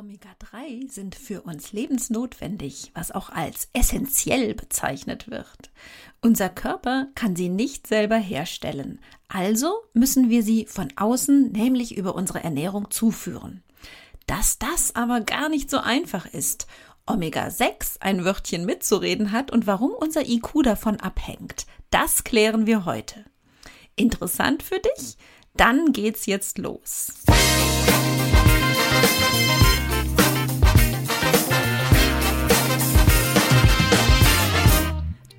Omega-3 sind für uns lebensnotwendig, was auch als essentiell bezeichnet wird. Unser Körper kann sie nicht selber herstellen, also müssen wir sie von außen, nämlich über unsere Ernährung, zuführen. Dass das aber gar nicht so einfach ist, Omega-6 ein Wörtchen mitzureden hat und warum unser IQ davon abhängt, das klären wir heute. Interessant für dich? Dann geht's jetzt los.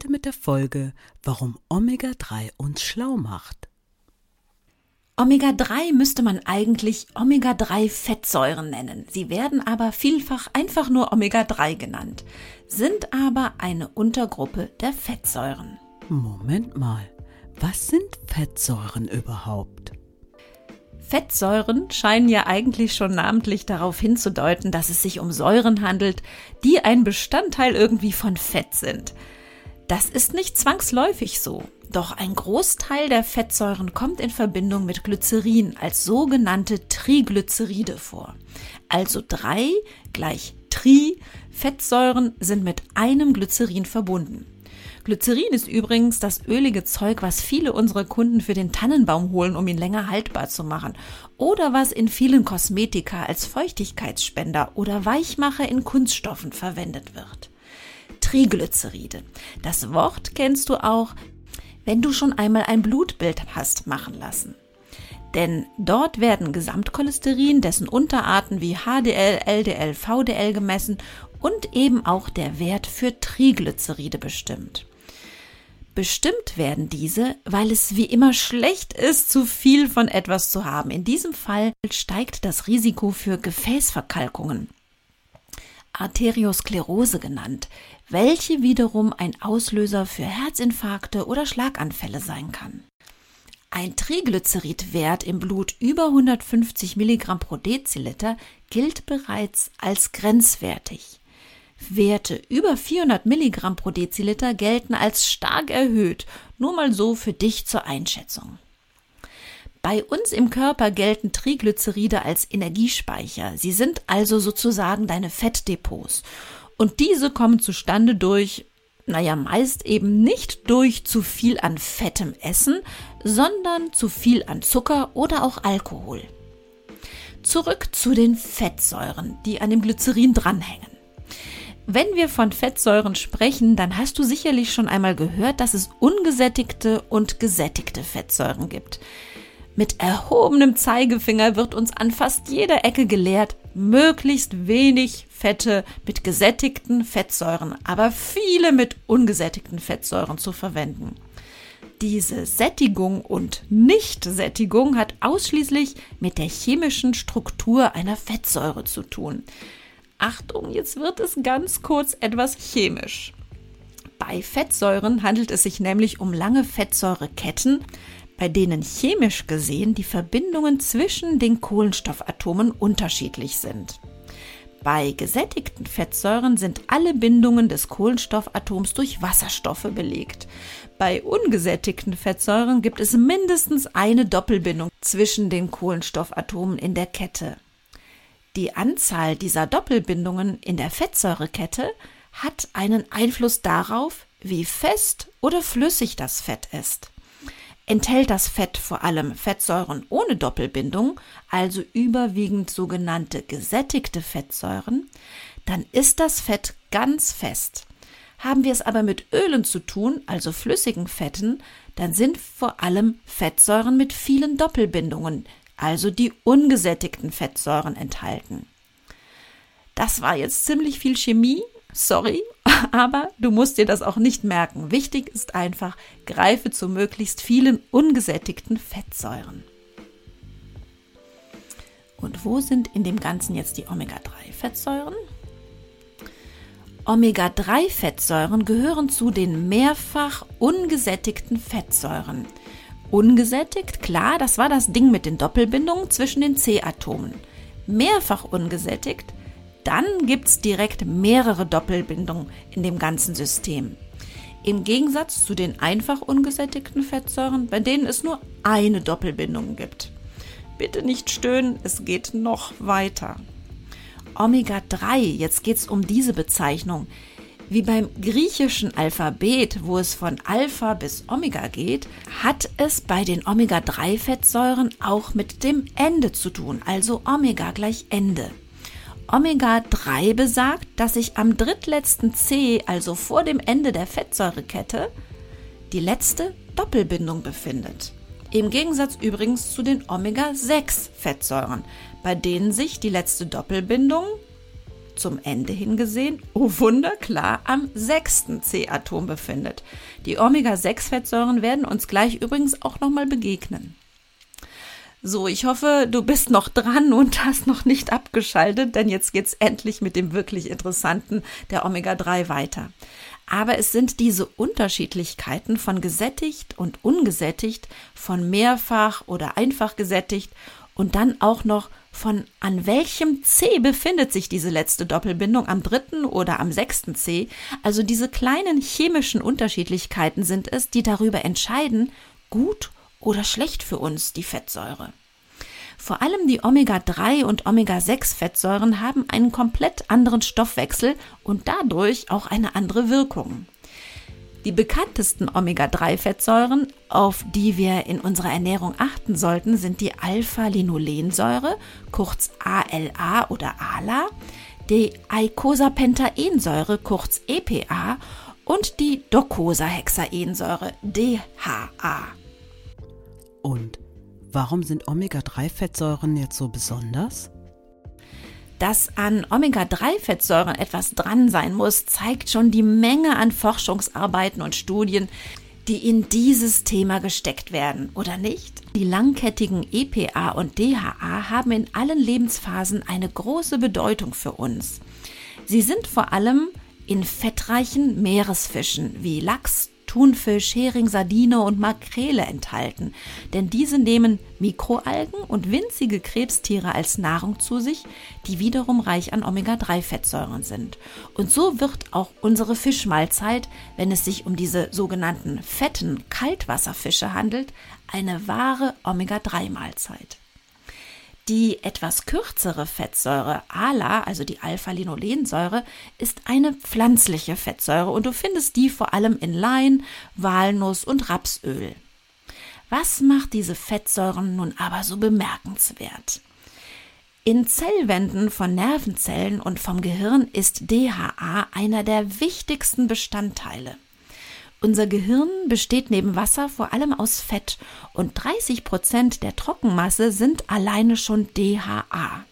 Heute mit der Folge, warum Omega-3 uns schlau macht. Omega-3 müsste man eigentlich Omega-3-Fettsäuren nennen. Sie werden aber vielfach einfach nur Omega-3 genannt, sind aber eine Untergruppe der Fettsäuren. Moment mal, was sind Fettsäuren überhaupt? Fettsäuren scheinen ja eigentlich schon namentlich darauf hinzudeuten, dass es sich um Säuren handelt, die ein Bestandteil irgendwie von Fett sind. Das ist nicht zwangsläufig so, doch ein Großteil der Fettsäuren kommt in Verbindung mit Glycerin als sogenannte Triglyceride vor. Also drei gleich Tri Fettsäuren sind mit einem Glycerin verbunden. Glycerin ist übrigens das ölige Zeug, was viele unserer Kunden für den Tannenbaum holen, um ihn länger haltbar zu machen. Oder was in vielen Kosmetika als Feuchtigkeitsspender oder Weichmacher in Kunststoffen verwendet wird. Triglyceride. Das Wort kennst du auch, wenn du schon einmal ein Blutbild hast machen lassen. Denn dort werden Gesamtcholesterin, dessen Unterarten wie HDL, LDL, VDL gemessen und eben auch der Wert für Triglyceride bestimmt. Bestimmt werden diese, weil es wie immer schlecht ist, zu viel von etwas zu haben. In diesem Fall steigt das Risiko für Gefäßverkalkungen. Arteriosklerose genannt, welche wiederum ein Auslöser für Herzinfarkte oder Schlaganfälle sein kann. Ein Triglyceridwert im Blut über 150 Milligramm pro Deziliter gilt bereits als grenzwertig. Werte über 400 Milligramm pro Deziliter gelten als stark erhöht, nur mal so für dich zur Einschätzung. Bei uns im Körper gelten Triglyceride als Energiespeicher. Sie sind also sozusagen deine Fettdepots. Und diese kommen zustande durch, naja, meist eben nicht durch zu viel an fettem Essen, sondern zu viel an Zucker oder auch Alkohol. Zurück zu den Fettsäuren, die an dem Glycerin dranhängen. Wenn wir von Fettsäuren sprechen, dann hast du sicherlich schon einmal gehört, dass es ungesättigte und gesättigte Fettsäuren gibt. Mit erhobenem Zeigefinger wird uns an fast jeder Ecke gelehrt, möglichst wenig Fette mit gesättigten Fettsäuren, aber viele mit ungesättigten Fettsäuren zu verwenden. Diese Sättigung und Nichtsättigung hat ausschließlich mit der chemischen Struktur einer Fettsäure zu tun. Achtung, jetzt wird es ganz kurz etwas chemisch. Bei Fettsäuren handelt es sich nämlich um lange Fettsäureketten, bei denen chemisch gesehen die Verbindungen zwischen den Kohlenstoffatomen unterschiedlich sind. Bei gesättigten Fettsäuren sind alle Bindungen des Kohlenstoffatoms durch Wasserstoffe belegt. Bei ungesättigten Fettsäuren gibt es mindestens eine Doppelbindung zwischen den Kohlenstoffatomen in der Kette. Die Anzahl dieser Doppelbindungen in der Fettsäurekette hat einen Einfluss darauf, wie fest oder flüssig das Fett ist. Enthält das Fett vor allem Fettsäuren ohne Doppelbindung, also überwiegend sogenannte gesättigte Fettsäuren, dann ist das Fett ganz fest. Haben wir es aber mit Ölen zu tun, also flüssigen Fetten, dann sind vor allem Fettsäuren mit vielen Doppelbindungen, also die ungesättigten Fettsäuren enthalten. Das war jetzt ziemlich viel Chemie, sorry, aber du musst dir das auch nicht merken. Wichtig ist einfach, greife zu möglichst vielen ungesättigten Fettsäuren. Und wo sind in dem Ganzen jetzt die Omega-3-Fettsäuren? Omega-3-Fettsäuren gehören zu den mehrfach ungesättigten Fettsäuren. Ungesättigt, klar, das war das Ding mit den Doppelbindungen zwischen den C-Atomen. Mehrfach ungesättigt, dann gibt es direkt mehrere Doppelbindungen in dem ganzen System. Im Gegensatz zu den einfach ungesättigten Fettsäuren, bei denen es nur eine Doppelbindung gibt. Bitte nicht stöhnen, es geht noch weiter. Omega-3, jetzt geht es um diese Bezeichnung. Wie beim griechischen Alphabet, wo es von Alpha bis Omega geht, hat es bei den Omega-3-Fettsäuren auch mit dem Ende zu tun, also Omega gleich Ende. Omega-3 besagt, dass sich am drittletzten C, also vor dem Ende der Fettsäurekette, die letzte Doppelbindung befindet. Im Gegensatz übrigens zu den Omega-6-Fettsäuren, bei denen sich die letzte Doppelbindung zum Ende hingesehen, oh Wunder, klar, am sechsten C-Atom befindet. Die Omega-6-Fettsäuren werden uns gleich übrigens auch nochmal begegnen. So, ich hoffe, du bist noch dran und hast noch nicht abgeschaltet, denn jetzt geht's endlich mit dem wirklich interessanten der Omega-3 weiter. Aber es sind diese Unterschiedlichkeiten von gesättigt und ungesättigt, von mehrfach oder einfach gesättigt und dann auch noch von an welchem C befindet sich diese letzte Doppelbindung, am dritten oder am sechsten C. Also diese kleinen chemischen Unterschiedlichkeiten sind es, die darüber entscheiden, gut oder schlecht für uns die Fettsäure. Vor allem die Omega-3 und Omega-6-Fettsäuren haben einen komplett anderen Stoffwechsel und dadurch auch eine andere Wirkung. Die bekanntesten Omega-3-Fettsäuren, auf die wir in unserer Ernährung achten sollten, sind die Alpha-Linolensäure, kurz ALA oder ALA, die Eicosapentaensäure, kurz EPA, und die Docosahexaensäure, DHA. Und warum sind Omega-3-Fettsäuren jetzt so besonders? Dass an Omega-3-Fettsäuren etwas dran sein muss, zeigt schon die Menge an Forschungsarbeiten und Studien, die in dieses Thema gesteckt werden, oder nicht? Die langkettigen EPA und DHA haben in allen Lebensphasen eine große Bedeutung für uns. Sie sind vor allem in fettreichen Meeresfischen wie Lachs, Thunfisch, Hering, Sardine und Makrele enthalten, denn diese nehmen Mikroalgen und winzige Krebstiere als Nahrung zu sich, die wiederum reich an Omega-3-Fettsäuren sind. Und so wird auch unsere Fischmahlzeit, wenn es sich um diese sogenannten fetten Kaltwasserfische handelt, eine wahre Omega-3-Mahlzeit. Die etwas kürzere Fettsäure ALA, also die Alpha-Linolensäure, ist eine pflanzliche Fettsäure und du findest die vor allem in Lein, Walnuss und Rapsöl. Was macht diese Fettsäuren nun aber so bemerkenswert? In Zellwänden von Nervenzellen und vom Gehirn ist DHA einer der wichtigsten Bestandteile. Unser Gehirn besteht neben Wasser vor allem aus Fett und 30 Prozent der Trockenmasse sind alleine schon DHA.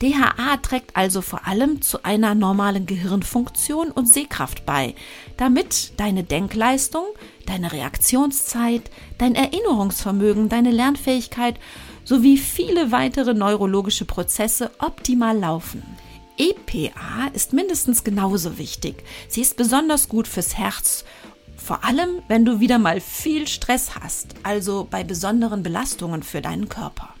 DHA trägt also vor allem zu einer normalen Gehirnfunktion und Sehkraft bei, damit deine Denkleistung, deine Reaktionszeit, dein Erinnerungsvermögen, deine Lernfähigkeit sowie viele weitere neurologische Prozesse optimal laufen. EPA ist mindestens genauso wichtig. Sie ist besonders gut fürs Herz vor allem, wenn du wieder mal viel Stress hast, also bei besonderen Belastungen für deinen Körper.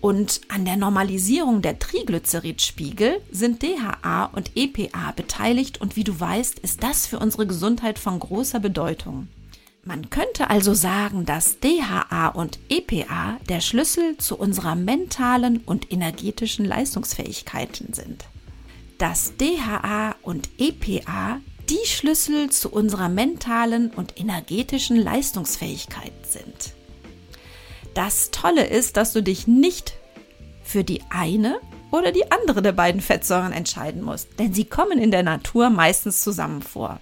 Und an der Normalisierung der Triglyceridspiegel sind DHA und EPA beteiligt und wie du weißt, ist das für unsere Gesundheit von großer Bedeutung. Man könnte also sagen, dass DHA und EPA der Schlüssel zu unserer mentalen und energetischen Leistungsfähigkeiten sind. Dass DHA und EPA die Schlüssel zu unserer mentalen und energetischen Leistungsfähigkeit sind. Das Tolle ist, dass du dich nicht für die eine oder die andere der beiden Fettsäuren entscheiden musst, denn sie kommen in der Natur meistens zusammen vor.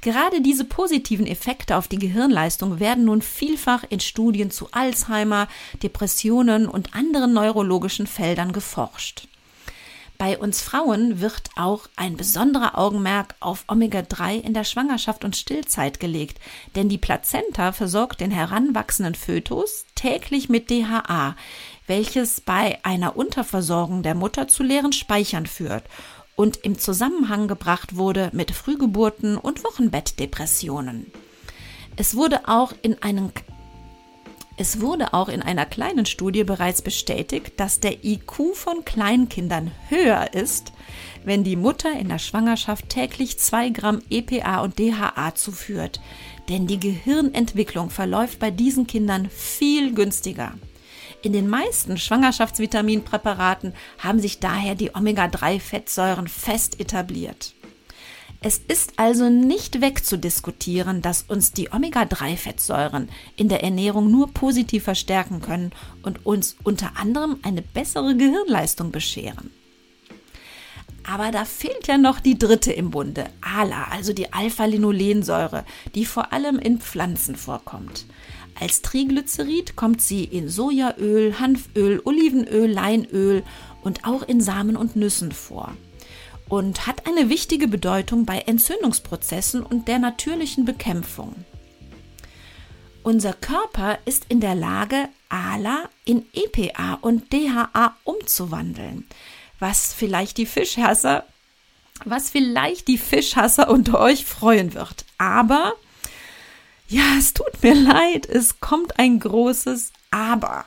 Gerade diese positiven Effekte auf die Gehirnleistung werden nun vielfach in Studien zu Alzheimer, Depressionen und anderen neurologischen Feldern geforscht. Bei uns Frauen wird auch ein besonderer Augenmerk auf Omega-3 in der Schwangerschaft und Stillzeit gelegt, denn die Plazenta versorgt den heranwachsenden Fötus täglich mit DHA, welches bei einer Unterversorgung der Mutter zu leeren Speichern führt und im Zusammenhang gebracht wurde mit Frühgeburten und Wochenbettdepressionen. Es wurde auch in einem es wurde auch in einer kleinen Studie bereits bestätigt, dass der IQ von Kleinkindern höher ist, wenn die Mutter in der Schwangerschaft täglich 2 Gramm EPA und DHA zuführt. Denn die Gehirnentwicklung verläuft bei diesen Kindern viel günstiger. In den meisten Schwangerschaftsvitaminpräparaten haben sich daher die Omega-3-Fettsäuren fest etabliert. Es ist also nicht wegzudiskutieren, dass uns die Omega-3-Fettsäuren in der Ernährung nur positiv verstärken können und uns unter anderem eine bessere Gehirnleistung bescheren. Aber da fehlt ja noch die dritte im Bunde, ALA, also die Alpha-Linolensäure, die vor allem in Pflanzen vorkommt. Als Triglycerid kommt sie in Sojaöl, Hanföl, Olivenöl, Leinöl und auch in Samen und Nüssen vor und hat eine wichtige Bedeutung bei Entzündungsprozessen und der natürlichen Bekämpfung. Unser Körper ist in der Lage, ALA in EPA und DHA umzuwandeln, was vielleicht die Fischhasser, was vielleicht die Fischhasser unter euch freuen wird. Aber ja, es tut mir leid, es kommt ein großes Aber.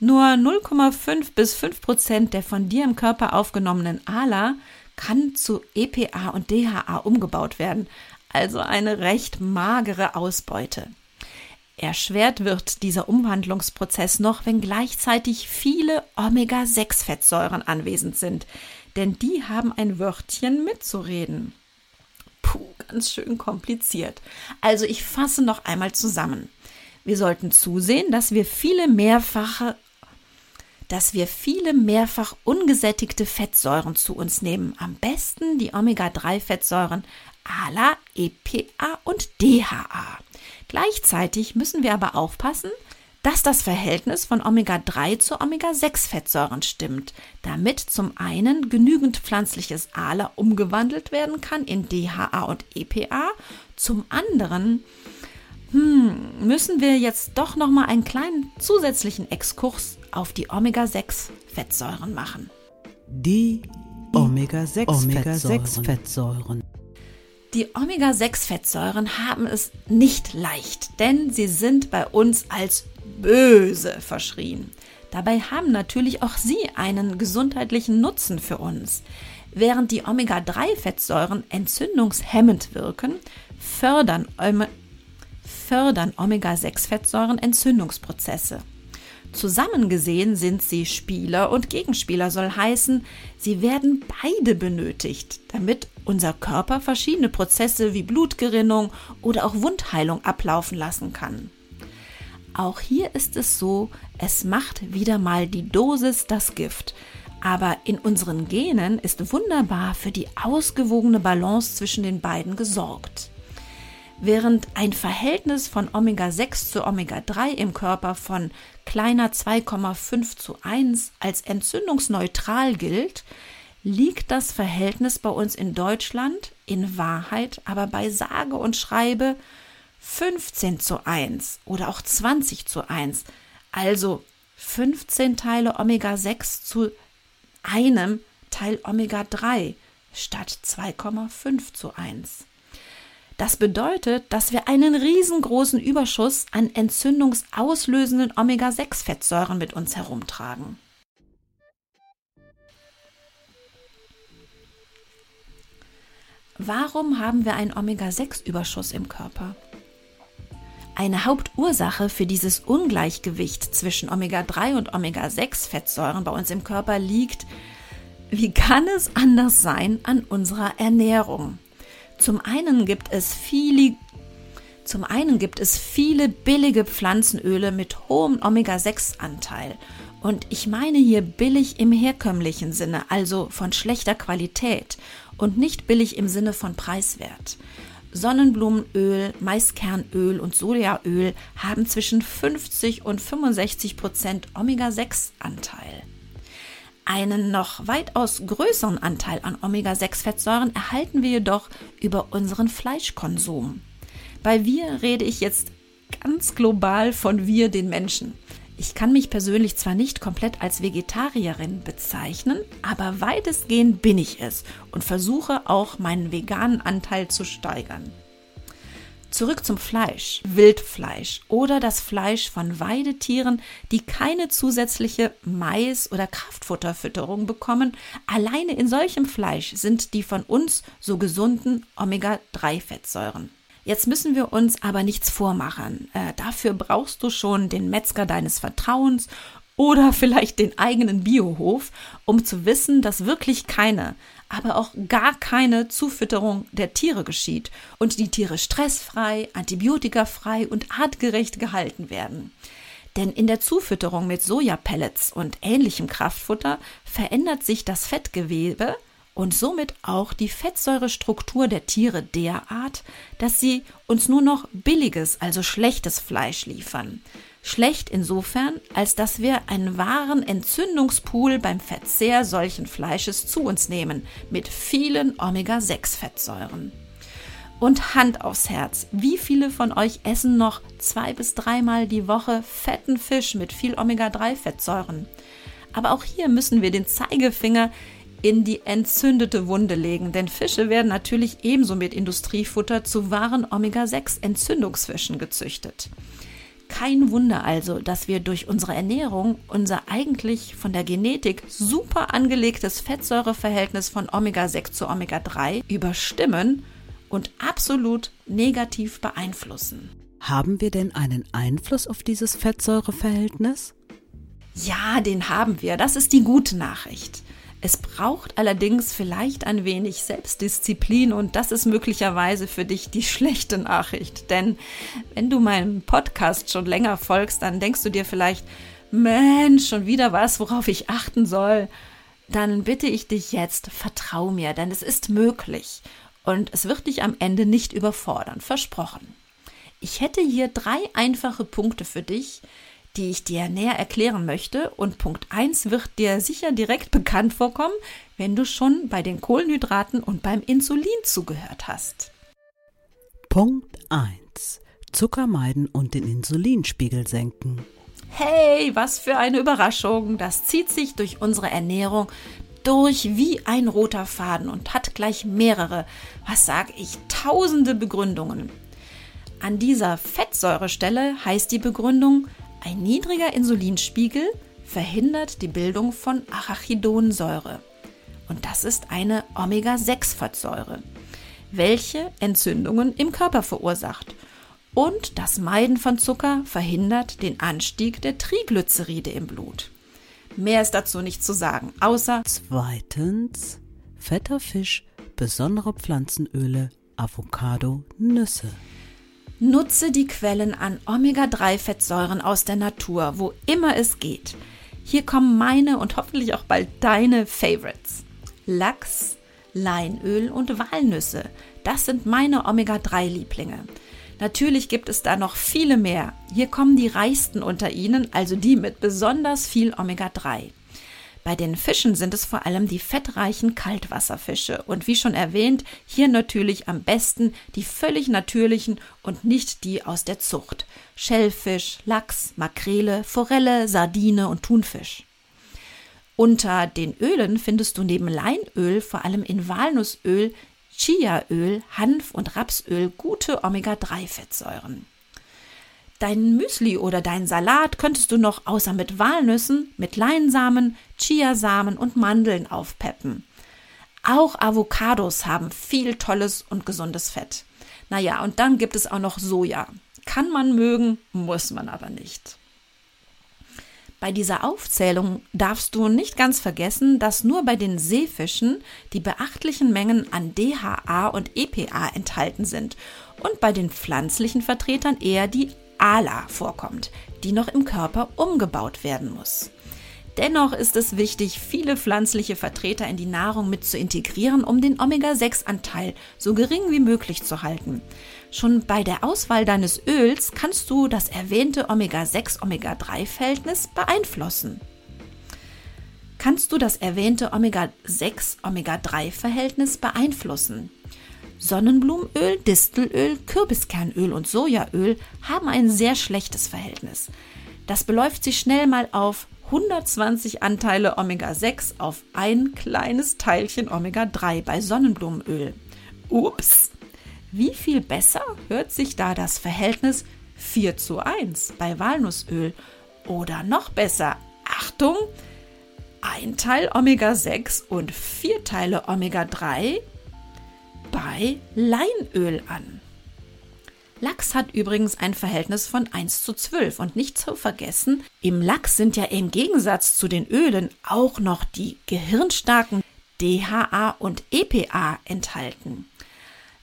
Nur 0,5 bis 5 Prozent der von dir im Körper aufgenommenen ALA kann zu EPA und DHA umgebaut werden, also eine recht magere Ausbeute. Erschwert wird dieser Umwandlungsprozess noch, wenn gleichzeitig viele Omega-6-Fettsäuren anwesend sind, denn die haben ein Wörtchen mitzureden. Puh, ganz schön kompliziert. Also ich fasse noch einmal zusammen. Wir sollten zusehen, dass wir viele mehrfache dass wir viele mehrfach ungesättigte Fettsäuren zu uns nehmen. Am besten die Omega-3-Fettsäuren ALA, EPA und DHA. Gleichzeitig müssen wir aber aufpassen, dass das Verhältnis von Omega-3 zu Omega-6-Fettsäuren stimmt, damit zum einen genügend pflanzliches ALA umgewandelt werden kann in DHA und EPA, zum anderen hm, müssen wir jetzt doch noch mal einen kleinen zusätzlichen Exkurs auf die Omega-6-Fettsäuren machen. Die Omega-6-Fettsäuren. Die Omega-6-Fettsäuren haben es nicht leicht, denn sie sind bei uns als böse verschrien. Dabei haben natürlich auch sie einen gesundheitlichen Nutzen für uns. Während die Omega-3-Fettsäuren entzündungshemmend wirken, fördern, fördern Omega-6-Fettsäuren Entzündungsprozesse. Zusammen gesehen sind sie Spieler und Gegenspieler, soll heißen, sie werden beide benötigt, damit unser Körper verschiedene Prozesse wie Blutgerinnung oder auch Wundheilung ablaufen lassen kann. Auch hier ist es so, es macht wieder mal die Dosis das Gift. Aber in unseren Genen ist wunderbar für die ausgewogene Balance zwischen den beiden gesorgt. Während ein Verhältnis von Omega-6 zu Omega-3 im Körper von kleiner 2,5 zu 1 als entzündungsneutral gilt, liegt das Verhältnis bei uns in Deutschland in Wahrheit aber bei sage und schreibe 15 zu 1 oder auch 20 zu 1, also 15 Teile Omega-6 zu einem Teil Omega-3 statt 2,5 zu 1. Das bedeutet, dass wir einen riesengroßen Überschuss an entzündungsauslösenden Omega-6-Fettsäuren mit uns herumtragen. Warum haben wir einen Omega-6-Überschuss im Körper? Eine Hauptursache für dieses Ungleichgewicht zwischen Omega-3 und Omega-6-Fettsäuren bei uns im Körper liegt, wie kann es anders sein, an unserer Ernährung. Zum einen gibt es viele zum einen gibt es viele billige Pflanzenöle mit hohem Omega-6-Anteil. Und ich meine hier billig im herkömmlichen Sinne, also von schlechter Qualität und nicht billig im Sinne von preiswert. Sonnenblumenöl, Maiskernöl und Sojaöl haben zwischen 50 und 65 Prozent Omega-6-Anteil. Einen noch weitaus größeren Anteil an Omega-6-Fettsäuren erhalten wir jedoch über unseren Fleischkonsum. Bei wir rede ich jetzt ganz global von wir, den Menschen. Ich kann mich persönlich zwar nicht komplett als Vegetarierin bezeichnen, aber weitestgehend bin ich es und versuche auch meinen veganen Anteil zu steigern. Zurück zum Fleisch, Wildfleisch oder das Fleisch von Weidetieren, die keine zusätzliche Mais- oder Kraftfutterfütterung bekommen. Alleine in solchem Fleisch sind die von uns so gesunden Omega-3-Fettsäuren. Jetzt müssen wir uns aber nichts vormachen. Äh, dafür brauchst du schon den Metzger deines Vertrauens oder vielleicht den eigenen Biohof, um zu wissen, dass wirklich keine, aber auch gar keine Zufütterung der Tiere geschieht und die Tiere stressfrei, antibiotikafrei und artgerecht gehalten werden. Denn in der Zufütterung mit Sojapellets und ähnlichem Kraftfutter verändert sich das Fettgewebe und somit auch die Fettsäurestruktur der Tiere derart, dass sie uns nur noch billiges, also schlechtes Fleisch liefern. Schlecht insofern, als dass wir einen wahren Entzündungspool beim Verzehr solchen Fleisches zu uns nehmen, mit vielen Omega-6-Fettsäuren. Und Hand aufs Herz, wie viele von euch essen noch zwei bis dreimal die Woche fetten Fisch mit viel Omega-3-Fettsäuren? Aber auch hier müssen wir den Zeigefinger in die entzündete Wunde legen, denn Fische werden natürlich ebenso mit Industriefutter zu wahren Omega-6-Entzündungsfischen gezüchtet. Kein Wunder also, dass wir durch unsere Ernährung unser eigentlich von der Genetik super angelegtes Fettsäureverhältnis von Omega-6 zu Omega-3 überstimmen und absolut negativ beeinflussen. Haben wir denn einen Einfluss auf dieses Fettsäureverhältnis? Ja, den haben wir. Das ist die gute Nachricht. Es braucht allerdings vielleicht ein wenig Selbstdisziplin und das ist möglicherweise für dich die schlechte Nachricht. Denn wenn du meinem Podcast schon länger folgst, dann denkst du dir vielleicht, Mensch, schon wieder was, worauf ich achten soll. Dann bitte ich dich jetzt, vertrau mir, denn es ist möglich und es wird dich am Ende nicht überfordern, versprochen. Ich hätte hier drei einfache Punkte für dich, die ich dir näher erklären möchte. Und Punkt 1 wird dir sicher direkt bekannt vorkommen, wenn du schon bei den Kohlenhydraten und beim Insulin zugehört hast. Punkt 1. Zucker meiden und den Insulinspiegel senken. Hey, was für eine Überraschung. Das zieht sich durch unsere Ernährung durch wie ein roter Faden und hat gleich mehrere, was sag ich, tausende Begründungen. An dieser Fettsäurestelle heißt die Begründung, ein niedriger Insulinspiegel verhindert die Bildung von Arachidonsäure. Und das ist eine Omega-6-Fettsäure, welche Entzündungen im Körper verursacht. Und das Meiden von Zucker verhindert den Anstieg der Triglyceride im Blut. Mehr ist dazu nicht zu sagen, außer Zweitens fetter Fisch, besondere Pflanzenöle, Avocado, Nüsse. Nutze die Quellen an Omega-3-Fettsäuren aus der Natur, wo immer es geht. Hier kommen meine und hoffentlich auch bald deine Favorites. Lachs, Leinöl und Walnüsse. Das sind meine Omega-3-Lieblinge. Natürlich gibt es da noch viele mehr. Hier kommen die reichsten unter ihnen, also die mit besonders viel Omega-3. Bei den Fischen sind es vor allem die fettreichen Kaltwasserfische und wie schon erwähnt, hier natürlich am besten die völlig natürlichen und nicht die aus der Zucht. Schellfisch, Lachs, Makrele, Forelle, Sardine und Thunfisch. Unter den Ölen findest du neben Leinöl vor allem in Walnussöl, Chiaöl, Hanf und Rapsöl gute Omega-3-Fettsäuren. Dein Müsli oder dein Salat könntest du noch außer mit Walnüssen, mit Leinsamen, Chiasamen und Mandeln aufpeppen. Auch Avocados haben viel tolles und gesundes Fett. Naja, und dann gibt es auch noch Soja. Kann man mögen, muss man aber nicht. Bei dieser Aufzählung darfst du nicht ganz vergessen, dass nur bei den Seefischen die beachtlichen Mengen an DHA und EPA enthalten sind und bei den pflanzlichen Vertretern eher die ALA vorkommt, die noch im Körper umgebaut werden muss. Dennoch ist es wichtig, viele pflanzliche Vertreter in die Nahrung mit zu integrieren, um den Omega-6-Anteil so gering wie möglich zu halten. Schon bei der Auswahl deines Öls kannst du das erwähnte Omega-6-Omega-3-Verhältnis beeinflussen. Kannst du das erwähnte Omega-6-Omega-3-Verhältnis beeinflussen? Sonnenblumenöl, Distelöl, Kürbiskernöl und Sojaöl haben ein sehr schlechtes Verhältnis. Das beläuft sich schnell mal auf 120 Anteile Omega-6 auf ein kleines Teilchen Omega-3 bei Sonnenblumenöl. Ups! Wie viel besser hört sich da das Verhältnis 4 zu 1 bei Walnussöl? Oder noch besser, Achtung, ein Teil Omega-6 und vier Teile Omega-3 bei Leinöl an. Lachs hat übrigens ein Verhältnis von 1 zu 12 und nicht zu vergessen, im Lachs sind ja im Gegensatz zu den Ölen auch noch die gehirnstarken DHA und EPA enthalten.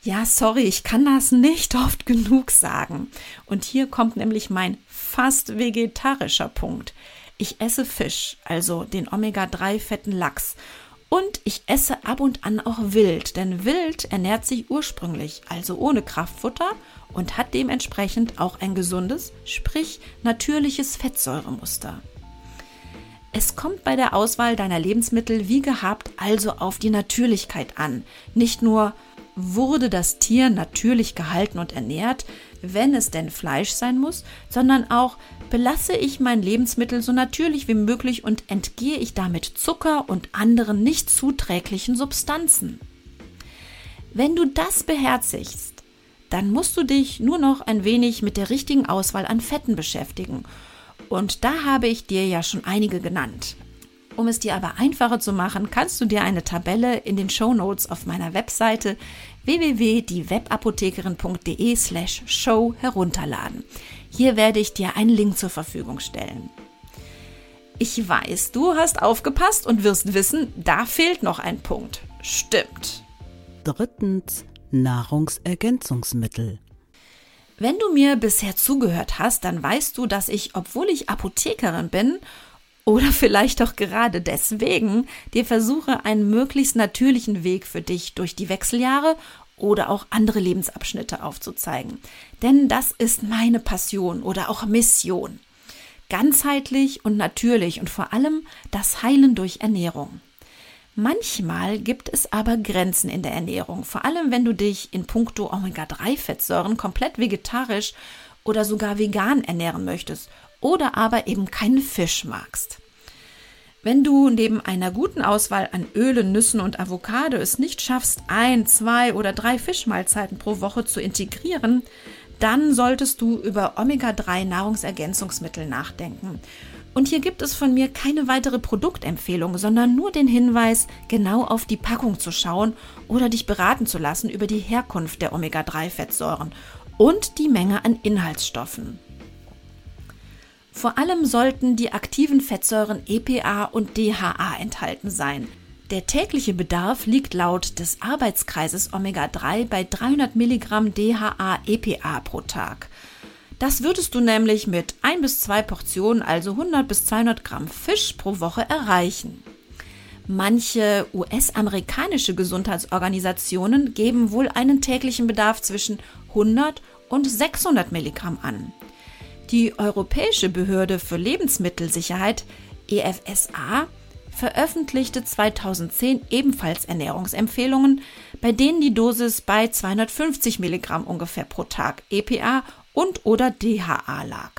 Ja, sorry, ich kann das nicht oft genug sagen. Und hier kommt nämlich mein fast vegetarischer Punkt. Ich esse Fisch, also den Omega-3-fetten Lachs und ich esse ab und an auch Wild, denn Wild ernährt sich ursprünglich, also ohne Kraftfutter und hat dementsprechend auch ein gesundes, sprich natürliches Fettsäuremuster. Es kommt bei der Auswahl deiner Lebensmittel wie gehabt also auf die Natürlichkeit an. Nicht nur wurde das Tier natürlich gehalten und ernährt, wenn es denn Fleisch sein muss, sondern auch belasse ich mein Lebensmittel so natürlich wie möglich und entgehe ich damit Zucker und anderen nicht zuträglichen Substanzen. Wenn du das beherzigst, dann musst du dich nur noch ein wenig mit der richtigen Auswahl an Fetten beschäftigen. Und da habe ich dir ja schon einige genannt. Um es dir aber einfacher zu machen, kannst du dir eine Tabelle in den Show Notes auf meiner Webseite www.diewebapothekerin.de slash show herunterladen. Hier werde ich dir einen Link zur Verfügung stellen. Ich weiß, du hast aufgepasst und wirst wissen, da fehlt noch ein Punkt. Stimmt. Drittens Nahrungsergänzungsmittel. Wenn du mir bisher zugehört hast, dann weißt du, dass ich, obwohl ich Apothekerin bin oder vielleicht auch gerade deswegen dir versuche, einen möglichst natürlichen Weg für dich durch die Wechseljahre oder auch andere Lebensabschnitte aufzuzeigen. Denn das ist meine Passion oder auch Mission. Ganzheitlich und natürlich und vor allem das Heilen durch Ernährung. Manchmal gibt es aber Grenzen in der Ernährung, vor allem wenn du dich in puncto Omega-3-Fettsäuren komplett vegetarisch oder sogar vegan ernähren möchtest oder aber eben keinen Fisch magst. Wenn du neben einer guten Auswahl an Ölen, Nüssen und Avocado es nicht schaffst, ein, zwei oder drei Fischmahlzeiten pro Woche zu integrieren, dann solltest du über Omega-3 Nahrungsergänzungsmittel nachdenken. Und hier gibt es von mir keine weitere Produktempfehlung, sondern nur den Hinweis, genau auf die Packung zu schauen oder dich beraten zu lassen über die Herkunft der Omega-3-Fettsäuren und die Menge an Inhaltsstoffen. Vor allem sollten die aktiven Fettsäuren EPA und DHA enthalten sein. Der tägliche Bedarf liegt laut des Arbeitskreises Omega-3 bei 300 Milligramm DHA-EPA pro Tag. Das würdest du nämlich mit ein bis zwei Portionen, also 100 bis 200 Gramm Fisch pro Woche erreichen. Manche US-amerikanische Gesundheitsorganisationen geben wohl einen täglichen Bedarf zwischen 100 und 600 Milligramm an. Die Europäische Behörde für Lebensmittelsicherheit EFSA veröffentlichte 2010 ebenfalls Ernährungsempfehlungen, bei denen die Dosis bei 250 Milligramm ungefähr pro Tag EPA und oder DHA lag.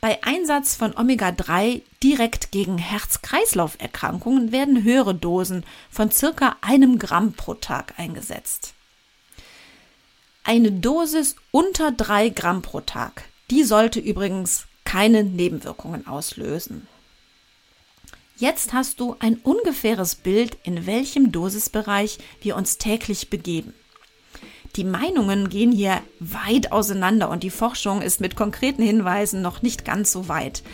Bei Einsatz von Omega-3 direkt gegen Herz-Kreislauf-Erkrankungen werden höhere Dosen von circa einem Gramm pro Tag eingesetzt. Eine Dosis unter drei Gramm pro Tag die sollte übrigens keine Nebenwirkungen auslösen. Jetzt hast du ein ungefähres Bild, in welchem Dosisbereich wir uns täglich begeben. Die Meinungen gehen hier weit auseinander und die Forschung ist mit konkreten Hinweisen noch nicht ganz so weit.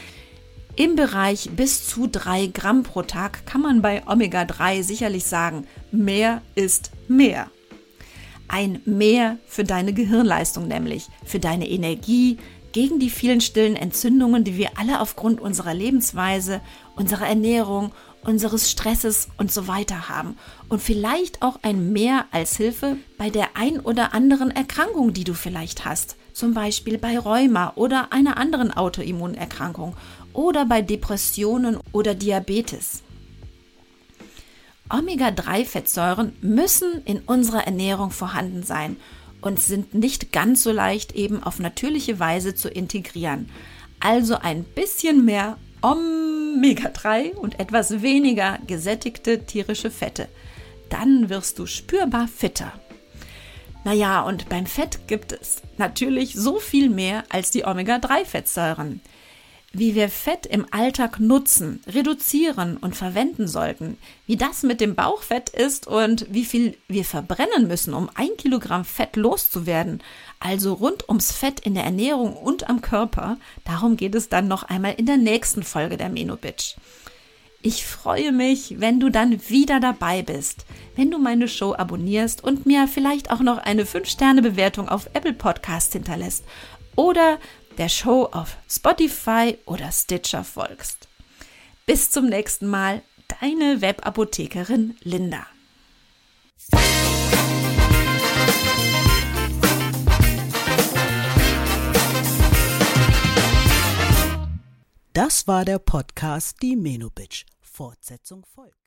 Im Bereich bis zu drei Gramm pro Tag kann man bei Omega-3 sicherlich sagen, mehr ist mehr. Ein Mehr für deine Gehirnleistung nämlich, für deine Energie, gegen die vielen stillen Entzündungen, die wir alle aufgrund unserer Lebensweise, unserer Ernährung, unseres Stresses und so weiter haben. Und vielleicht auch ein Mehr als Hilfe bei der ein oder anderen Erkrankung, die du vielleicht hast. Zum Beispiel bei Rheuma oder einer anderen Autoimmunerkrankung oder bei Depressionen oder Diabetes. Omega-3-Fettsäuren müssen in unserer Ernährung vorhanden sein und sind nicht ganz so leicht eben auf natürliche Weise zu integrieren. Also ein bisschen mehr Omega-3 und etwas weniger gesättigte tierische Fette. Dann wirst du spürbar fitter. Naja, und beim Fett gibt es natürlich so viel mehr als die Omega-3-Fettsäuren. Wie wir Fett im Alltag nutzen, reduzieren und verwenden sollten, wie das mit dem Bauchfett ist und wie viel wir verbrennen müssen, um ein Kilogramm Fett loszuwerden, also rund ums Fett in der Ernährung und am Körper, darum geht es dann noch einmal in der nächsten Folge der Menobitch. Ich freue mich, wenn du dann wieder dabei bist, wenn du meine Show abonnierst und mir vielleicht auch noch eine 5-Sterne-Bewertung auf Apple Podcasts hinterlässt oder der Show auf Spotify oder Stitcher folgst. Bis zum nächsten Mal, deine Webapothekerin Linda. Das war der Podcast Die Menobitch. Fortsetzung folgt.